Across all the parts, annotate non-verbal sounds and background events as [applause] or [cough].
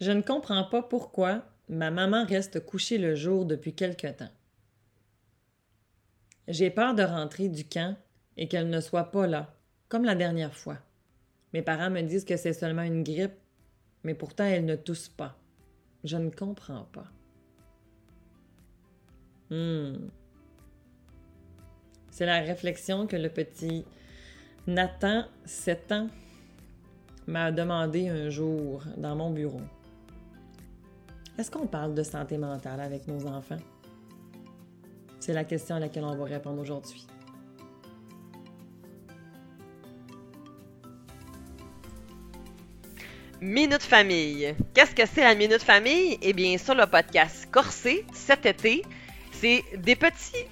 Je ne comprends pas pourquoi ma maman reste couchée le jour depuis quelque temps. J'ai peur de rentrer du camp et qu'elle ne soit pas là, comme la dernière fois. Mes parents me disent que c'est seulement une grippe, mais pourtant elle ne tousse pas. Je ne comprends pas. Hmm. C'est la réflexion que le petit Nathan, 7 ans, m'a demandé un jour dans mon bureau. Est-ce qu'on parle de santé mentale avec nos enfants? C'est la question à laquelle on va répondre aujourd'hui. Minute Famille. Qu'est-ce que c'est la Minute Famille? Eh bien, sur le podcast Corsé, cet été, c'est des petits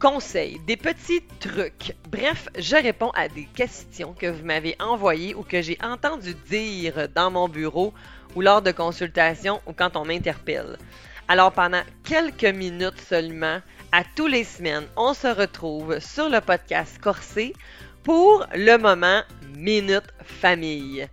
conseils, des petits trucs. Bref, je réponds à des questions que vous m'avez envoyées ou que j'ai entendu dire dans mon bureau ou lors de consultations ou quand on m'interpelle. Alors pendant quelques minutes seulement, à tous les semaines, on se retrouve sur le podcast Corsé pour le moment Minute Famille.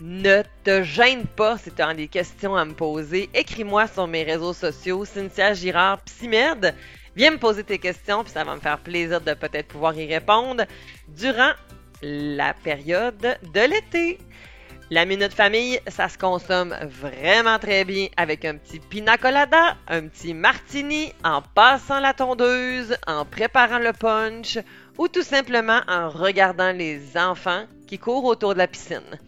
Ne te gêne pas si tu as des questions à me poser. Écris-moi sur mes réseaux sociaux, Cynthia Girard Psymed. Viens me poser tes questions, puis ça va me faire plaisir de peut-être pouvoir y répondre durant la période de l'été. La minute famille, ça se consomme vraiment très bien avec un petit pina colada, un petit martini, en passant la tondeuse, en préparant le punch ou tout simplement en regardant les enfants qui courent autour de la piscine.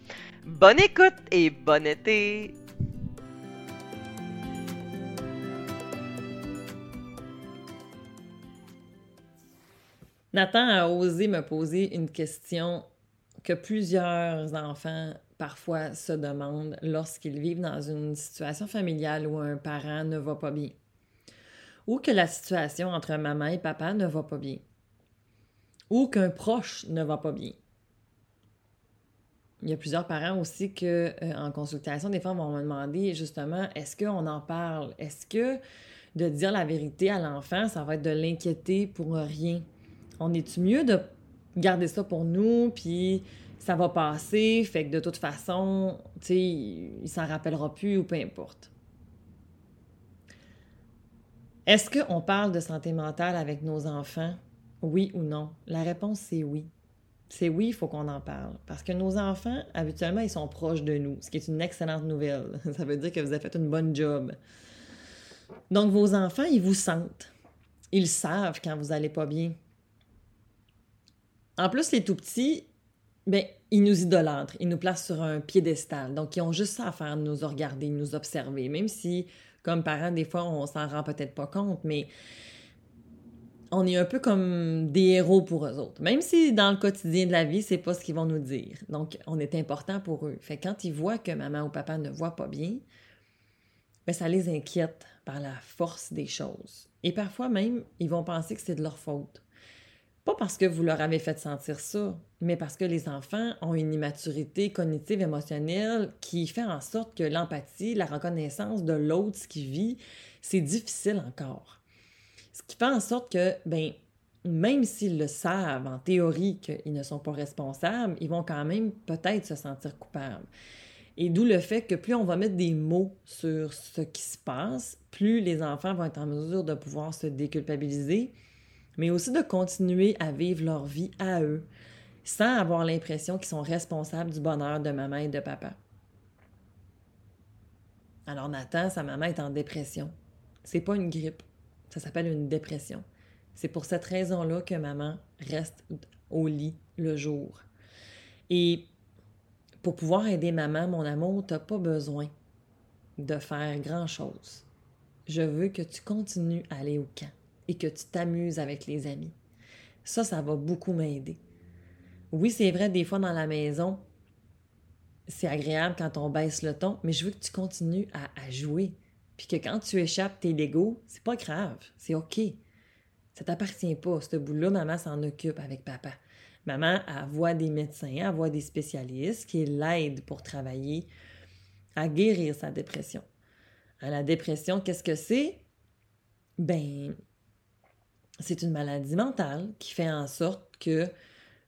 Bonne écoute et bon été! Nathan a osé me poser une question que plusieurs enfants parfois se demandent lorsqu'ils vivent dans une situation familiale où un parent ne va pas bien. Ou que la situation entre maman et papa ne va pas bien. Ou qu'un proche ne va pas bien. Il y a plusieurs parents aussi que euh, en consultation, des fois, vont me demander justement est-ce qu'on en parle? Est-ce que de dire la vérité à l'enfant, ça va être de l'inquiéter pour rien? On est-tu mieux de garder ça pour nous, puis ça va passer, fait que de toute façon, tu sais, il s'en rappellera plus ou peu importe. Est-ce qu'on parle de santé mentale avec nos enfants? Oui ou non? La réponse, c'est oui. C'est oui, il faut qu'on en parle. Parce que nos enfants, habituellement, ils sont proches de nous, ce qui est une excellente nouvelle. [laughs] Ça veut dire que vous avez fait une bonne job. Donc, vos enfants, ils vous sentent. Ils savent quand vous n'allez pas bien. En plus, les tout petits, ben, ils nous idolâtrent, ils nous placent sur un piédestal. Donc, ils ont juste ça à faire, nous regarder, nous observer. Même si, comme parents, des fois, on s'en rend peut-être pas compte, mais on est un peu comme des héros pour eux autres. Même si dans le quotidien de la vie, c'est pas ce qu'ils vont nous dire. Donc, on est important pour eux. Fait quand ils voient que maman ou papa ne voit pas bien, ben, ça les inquiète par la force des choses. Et parfois même, ils vont penser que c'est de leur faute. Pas parce que vous leur avez fait sentir ça, mais parce que les enfants ont une immaturité cognitive émotionnelle qui fait en sorte que l'empathie, la reconnaissance de l'autre, ce qu'il vit, c'est difficile encore. Ce qui fait en sorte que, ben, même s'ils le savent en théorie qu'ils ne sont pas responsables, ils vont quand même peut-être se sentir coupables. Et d'où le fait que plus on va mettre des mots sur ce qui se passe, plus les enfants vont être en mesure de pouvoir se déculpabiliser, mais aussi de continuer à vivre leur vie à eux, sans avoir l'impression qu'ils sont responsables du bonheur de maman et de papa. Alors Nathan, sa maman est en dépression. C'est pas une grippe, ça s'appelle une dépression. C'est pour cette raison-là que maman reste au lit le jour. Et pour pouvoir aider maman, mon amour, tu n'as pas besoin de faire grand-chose. Je veux que tu continues à aller au camp et que tu t'amuses avec les amis. Ça, ça va beaucoup m'aider. Oui, c'est vrai, des fois dans la maison, c'est agréable quand on baisse le ton, mais je veux que tu continues à, jouer. Puis que quand tu échappes tes Legos, c'est pas grave, c'est OK. Ça t'appartient pas. Ce bout-là, maman s'en occupe avec papa. Maman, elle voit des médecins, elle voit des spécialistes qui l'aident pour travailler à guérir sa dépression. la dépression, qu'est-ce que c'est? Ben, c'est une maladie mentale qui fait en sorte que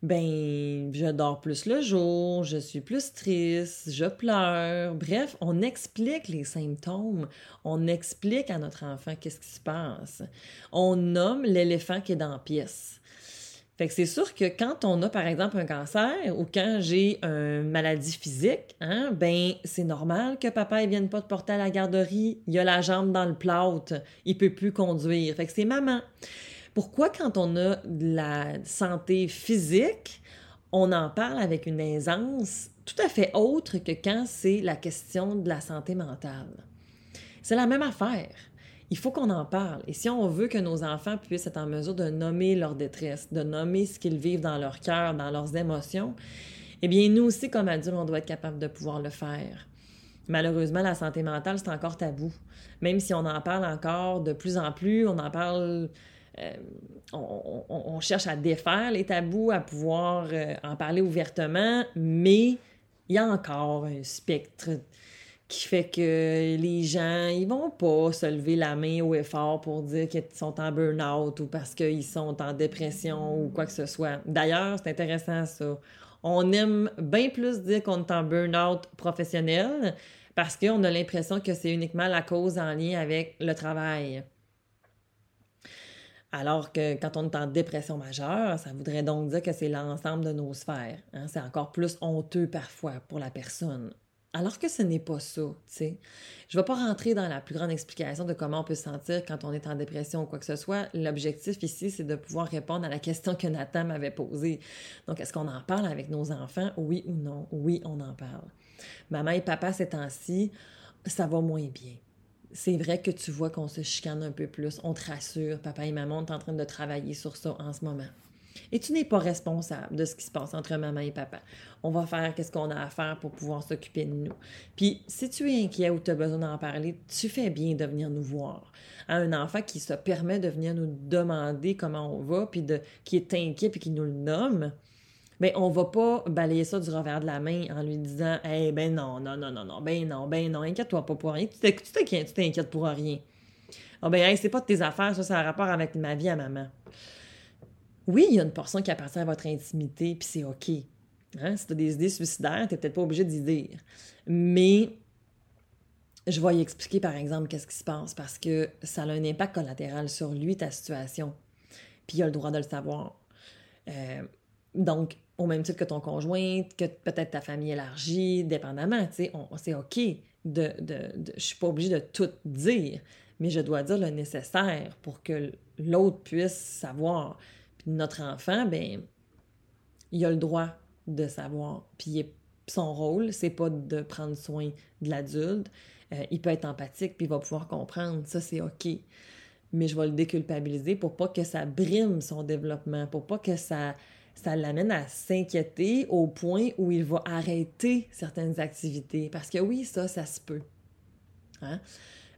ben, je dors plus le jour, je suis plus triste, je pleure. Bref, on explique les symptômes, on explique à notre enfant qu'est-ce qui se passe. On nomme l'éléphant qui est dans la pièce. Fait que c'est sûr que quand on a, par exemple, un cancer ou quand j'ai une maladie physique, hein, ben, c'est normal que papa ne vienne pas te porter à la garderie. Il a la jambe dans le plâtre. Il peut plus conduire. Fait que c'est maman. Pourquoi, quand on a de la santé physique, on en parle avec une aisance tout à fait autre que quand c'est la question de la santé mentale? C'est la même affaire. Il faut qu'on en parle. Et si on veut que nos enfants puissent être en mesure de nommer leur détresse, de nommer ce qu'ils vivent dans leur cœur, dans leurs émotions, eh bien, nous aussi, comme adultes, on doit être capable de pouvoir le faire. Malheureusement, la santé mentale, c'est encore tabou. Même si on en parle encore de plus en plus, on en parle euh, on, cherche à défaire les tabous, à pouvoir euh, en parler ouvertement, mais il y a encore un spectre qui fait que les gens, ils vont pas se lever la main au effort pour dire qu'ils sont en burn-out ou parce qu'ils sont en dépression ou quoi que ce soit. D'ailleurs, c'est intéressant ça. On aime bien plus dire qu'on est en burn-out professionnel parce qu'on a l'impression que c'est uniquement la cause en lien avec le travail. Alors que quand on est en dépression majeure, ça voudrait donc dire que c'est l'ensemble de nos sphères. Hein. C'est encore plus honteux parfois pour la personne. Alors que ce n'est pas ça, tu sais. Je ne vais pas rentrer dans la plus grande explication de comment on peut se sentir quand on est en dépression ou quoi que ce soit. L'objectif ici, c'est de pouvoir répondre à la question que Nathan m'avait posée. Donc, est-ce qu'on en parle avec nos enfants? Oui ou non? Oui, on en parle. Maman et papa, ces temps-ci, ça va moins bien c'est vrai que tu vois qu'on se chicane un peu plus. On te rassure, papa et maman, sont en train de travailler sur ça en ce moment. Et tu n'es pas responsable de ce qui se passe entre maman et papa. On va faire qu'est-ce qu'on a à faire pour pouvoir s'occuper de nous. Puis, si tu es inquiet ou tu as besoin d'en parler, tu fais bien de venir nous voir. un enfant qui se permet de venir nous demander comment on va, puis de, qui est inquiet, puis qui nous le nomme, ben on va pas balayer ça du revers de la main en lui disant Eh ben non, non, non, non, non, ben non, ben non, inquiète-toi pas pour rien. Tu t'inquiètes pour rien. Ah ben c'est pas de tes affaires, ça, ça a rapport avec ma vie à maman. Oui, il y a une portion qui appartient à votre intimité, puis c'est OK. Hein? Si tu as des idées suicidaires, tu peut-être pas obligé d'y dire. Mais je vais y expliquer, par exemple, qu'est-ce qui se passe parce que ça a un impact collatéral sur lui, ta situation. Puis il a le droit de le savoir. Euh, donc, au même titre que ton conjoint, que peut-être ta famille élargie, dépendamment, tu sais, c'est OK. De, de, je suis pas obligée de tout dire, mais je dois dire le nécessaire pour que l'autre puisse savoir. Notre enfant, ben, il a le droit de savoir. Puis son rôle, c'est pas de prendre soin de l'adulte. Euh, il peut être empathique, puis il va pouvoir comprendre. Ça, c'est OK. Mais je vais le déculpabiliser pour pas que ça brime son développement, pour pas que ça ça l'amène à s'inquiéter au point où il va arrêter certaines activités. Parce que oui, ça, ça se peut. Hein?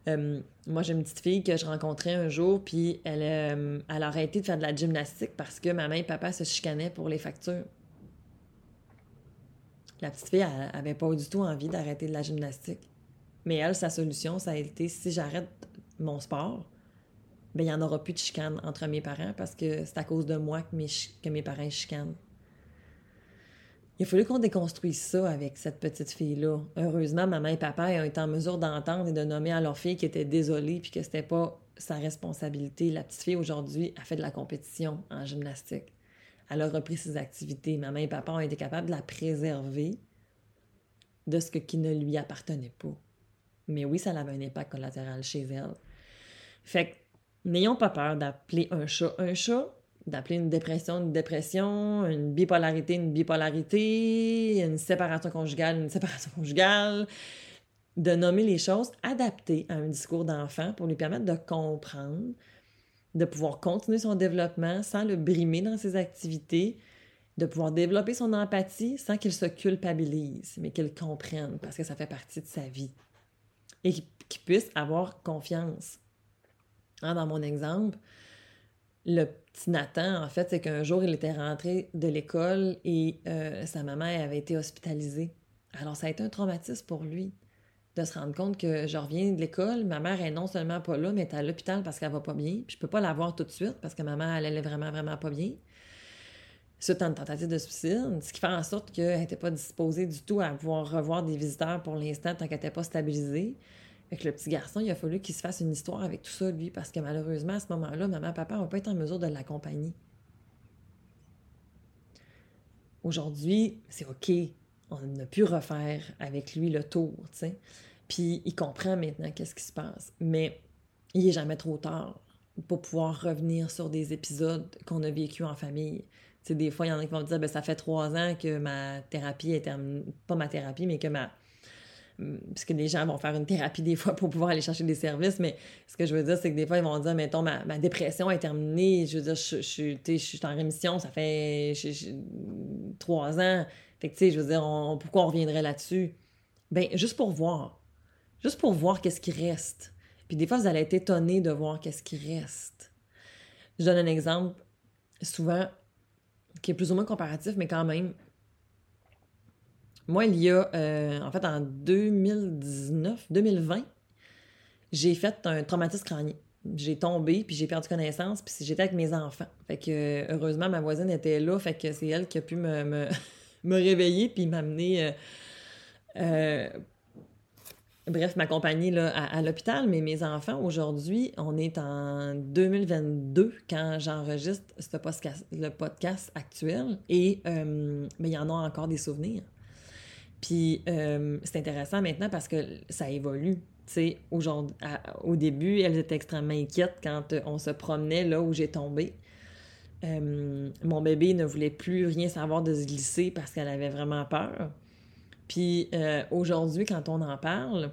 Euh, moi, j'ai une petite fille que je rencontrais un jour, puis elle, euh, elle a arrêté de faire de la gymnastique parce que maman et papa se chicanaient pour les factures. La petite fille, elle n'avait pas du tout envie d'arrêter de la gymnastique. Mais elle, sa solution, ça a été si j'arrête mon sport, ben, il n'y en aura plus de chicane entre mes parents parce que c'est à cause de moi que mes, que mes parents chicanent. Il a fallu qu'on déconstruise ça avec cette petite fille-là. Heureusement, maman et papa ont été en mesure d'entendre et de nommer à leur fille qui était désolée puis que c'était pas sa responsabilité. La petite fille, aujourd'hui, a fait de la compétition en gymnastique. Elle a repris ses activités. Maman et papa ont été capables de la préserver de ce qui ne lui appartenait pas. Mais oui, ça avait un impact collatéral chez elle. Fait que N'ayons pas peur d'appeler un chat un chat, d'appeler une dépression une dépression, une bipolarité une bipolarité, une séparation conjugale une séparation conjugale, de nommer les choses adaptées à un discours d'enfant pour lui permettre de comprendre, de pouvoir continuer son développement sans le brimer dans ses activités, de pouvoir développer son empathie sans qu'il se culpabilise, mais qu'il comprenne parce que ça fait partie de sa vie et qu'il puisse avoir confiance Hein, dans mon exemple, le petit Nathan, en fait, c'est qu'un jour, il était rentré de l'école et euh, sa maman avait été hospitalisée. Alors, ça a été un traumatisme pour lui de se rendre compte que je reviens de l'école, ma mère est non seulement pas là, mais est à l'hôpital parce qu'elle va pas bien. Puis je peux pas la voir tout de suite parce que maman, elle, est vraiment, vraiment pas bien. suite une tentative de suicide, ce qui fait en sorte qu'elle n'était pas disposée du tout à pouvoir revoir des visiteurs pour l'instant tant qu'elle n'était pas stabilisée. Avec le petit garçon, il a fallu qu'il se fasse une histoire avec tout ça, lui, parce que malheureusement, à ce moment-là, maman, papa n'ont pas été en mesure de l'accompagner. Aujourd'hui, c'est OK. On a pu refaire avec lui le tour, tu sais. Puis il comprend maintenant qu'est-ce qui se passe. Mais il n'est jamais trop tard pour pouvoir revenir sur des épisodes qu'on a vécu en famille. Tu sais, des fois, il y en a qui vont dire, ben, ça fait trois ans que ma thérapie est terminée. Pas ma thérapie, mais que ma parce que les gens vont faire une thérapie des fois pour pouvoir aller chercher des services, mais ce que je veux dire, c'est que des fois, ils vont dire, mettons, ma, dépression est terminée, je veux dire, je, je, je suis en rémission, ça fait trois ans. Fait que, tu sais, je veux dire, pourquoi on reviendrait là-dessus? Ben, juste pour voir. Juste pour voir qu'est-ce qui reste. Puis des fois, vous allez être étonné de voir qu'est-ce qui reste. Je donne un exemple, souvent, qui est plus ou moins comparatif, mais quand même, moi, il y a, euh, en fait, en 2019, 2020, j'ai fait un traumatisme crânien. J'ai tombé, puis j'ai perdu connaissance, puis j'étais avec mes enfants. Fait que, heureusement, ma voisine était là, fait que c'est elle qui a pu me, me, [laughs] réveiller, puis m'amener... Euh, euh, bref, m'accompagner à, l'hôpital, mais mes enfants, aujourd'hui, on est en 2022 quand j'enregistre le podcast actuel et mais il y en a encore des souvenirs. Puis euh, c'est intéressant maintenant parce que ça évolue. au début, elles étaient extrêmement inquiètes quand euh, on se promenait là où j'ai tombé. Euh, mon bébé ne voulait plus rien savoir de se glisser parce qu'elle avait vraiment peur. Puis aujourd'hui, quand on en parle,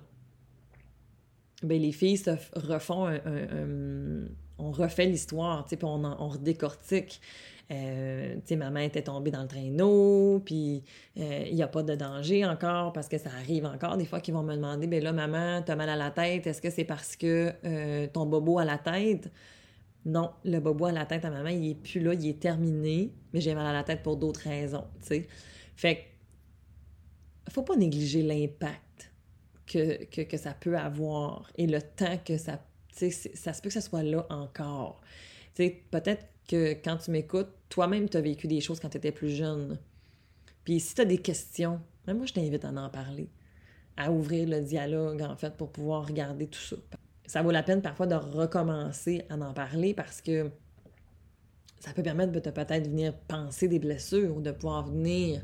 ben, les filles se refont un, on refait l'histoire, puis on, redécortique. Euh, tu sais, maman était tombée dans le traîneau, puis euh, il n'y a pas de danger encore parce que ça arrive encore des fois qu'ils vont me demander, ben là, maman, t'as mal à la tête, est-ce que c'est parce que euh, ton bobo a la tête? Non, le bobo à la tête à maman, il est plus là, il est terminé, mais j'ai mal à la tête pour d'autres raisons, tu sais. Fait faut pas négliger l'impact que, que, que, ça peut avoir et le temps que ça, tu sais, ça se peut que ça soit là encore. Peut-être que quand tu m'écoutes, toi-même, tu as vécu des choses quand tu étais plus jeune. Puis si tu as des questions, même moi, je t'invite à en parler, à ouvrir le dialogue, en fait, pour pouvoir regarder tout ça. Ça vaut la peine parfois de recommencer à en parler parce que ça peut permettre de peut-être venir penser des blessures ou de pouvoir venir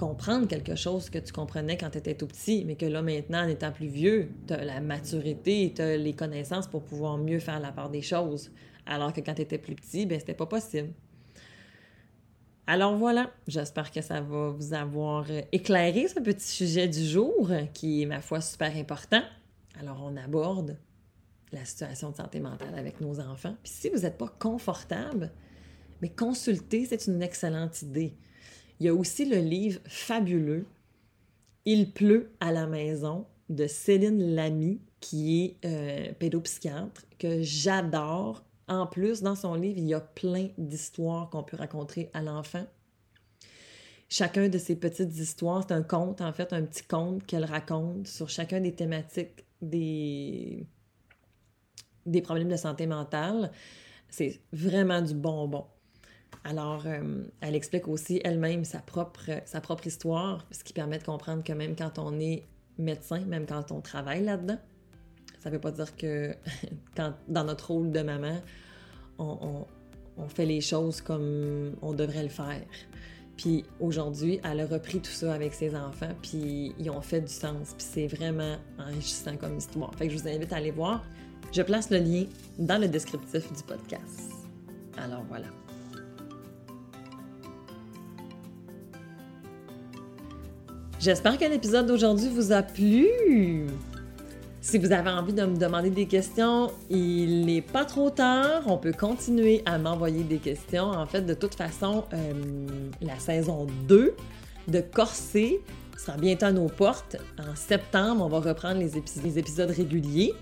comprendre quelque chose que tu comprenais quand tu étais tout petit, mais que là, maintenant, en étant plus vieux, tu as la maturité, tu as les connaissances pour pouvoir mieux faire la part des choses. Alors que quand tu étais plus petit, ben c'était pas possible. Alors voilà, j'espère que ça va vous avoir éclairé ce petit sujet du jour qui est, ma foi, super important. Alors on aborde la situation de santé mentale avec nos enfants. Puis si vous n'êtes pas confortable, mais consulter, c'est une excellente idée. Il y a aussi le livre fabuleux Il pleut à la maison de Céline Lamy, qui est euh, pédopsychiatre, que j'adore en plus, dans son livre, il y a plein d'histoires qu'on peut raconter à l'enfant. Chacun de ces petites histoires, c'est un conte, en fait, un petit conte qu'elle raconte sur chacun des thématiques des, des problèmes de santé mentale. C'est vraiment du bonbon. Alors, euh, elle explique aussi elle-même sa propre, sa propre histoire, ce qui permet de comprendre que même quand on est médecin, même quand on travaille là-dedans, ça ne veut pas dire que [laughs] quand, dans notre rôle de maman, on, fait les choses comme on devrait le faire. Puis aujourd'hui, elle a repris tout ça avec ses enfants, puis ils ont fait du sens, puis c'est vraiment enrichissant comme histoire. Fait que je vous invite à aller voir. Je place le lien dans le descriptif du podcast. Alors voilà. J'espère que l'épisode d'aujourd'hui vous a plu. Si vous avez envie de me demander des questions, il n'est pas trop tard. On peut continuer à m'envoyer des questions. En fait, de toute façon, euh, la saison 2 de Corset sera bientôt à nos portes. En septembre, on va reprendre les, les épisodes réguliers.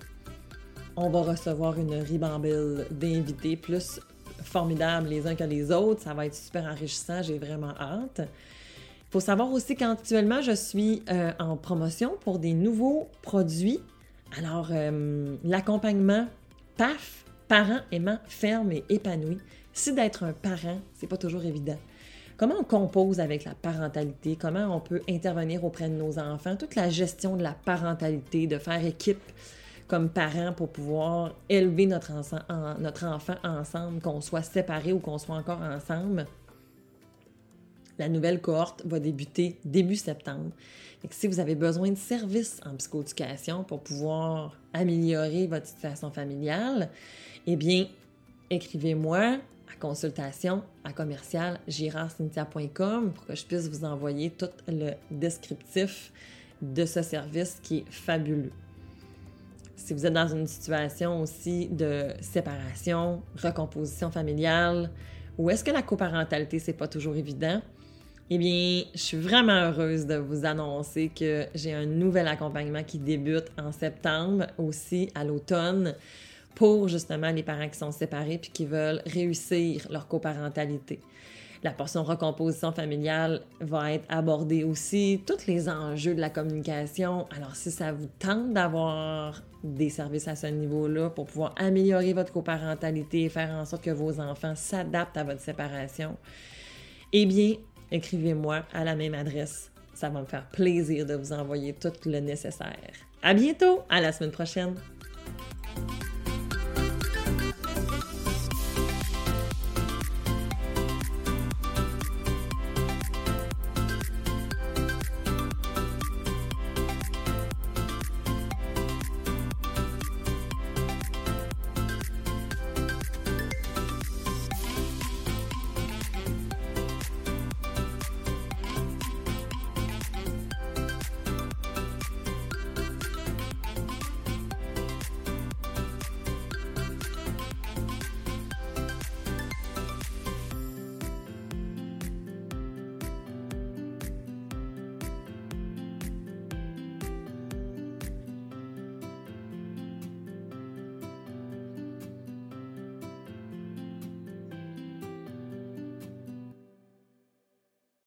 On va recevoir une ribambelle d'invités plus formidables les uns que les autres. Ça va être super enrichissant. J'ai vraiment hâte. Faut savoir aussi qu'actuellement, je suis euh, en promotion pour des nouveaux produits alors, euh, l'accompagnement PAF, parents aimants fermes et épanouis, Si d'être un parent, c'est pas toujours évident. Comment on compose avec la parentalité, comment on peut intervenir auprès de nos enfants, toute la gestion de la parentalité, de faire équipe comme parents pour pouvoir élever notre, notre enfant ensemble, qu'on soit séparés ou qu'on soit encore ensemble. La nouvelle cohorte va débuter début septembre. Si vous avez besoin de services en psychoéducation pour pouvoir améliorer votre situation familiale, eh bien, écrivez-moi à consultation à commercial pour que je puisse vous envoyer tout le descriptif de ce service qui est fabuleux. Si vous êtes dans une situation aussi de séparation, recomposition familiale, ou est-ce que la coparentalité, c'est pas toujours évident? Eh bien, je suis vraiment heureuse de vous annoncer que j'ai un nouvel accompagnement qui débute en septembre, aussi à l'automne, pour justement les parents qui sont séparés puis qui veulent réussir leur coparentalité. La portion recomposition familiale va être abordée aussi, tous les enjeux de la communication. Alors, si ça vous tente d'avoir des services à ce niveau-là pour pouvoir améliorer votre coparentalité et faire en sorte que vos enfants s'adaptent à votre séparation, eh bien, écrivez-moi à la même adresse. Ça va me faire plaisir de vous envoyer tout le nécessaire. À bientôt, à la semaine prochaine.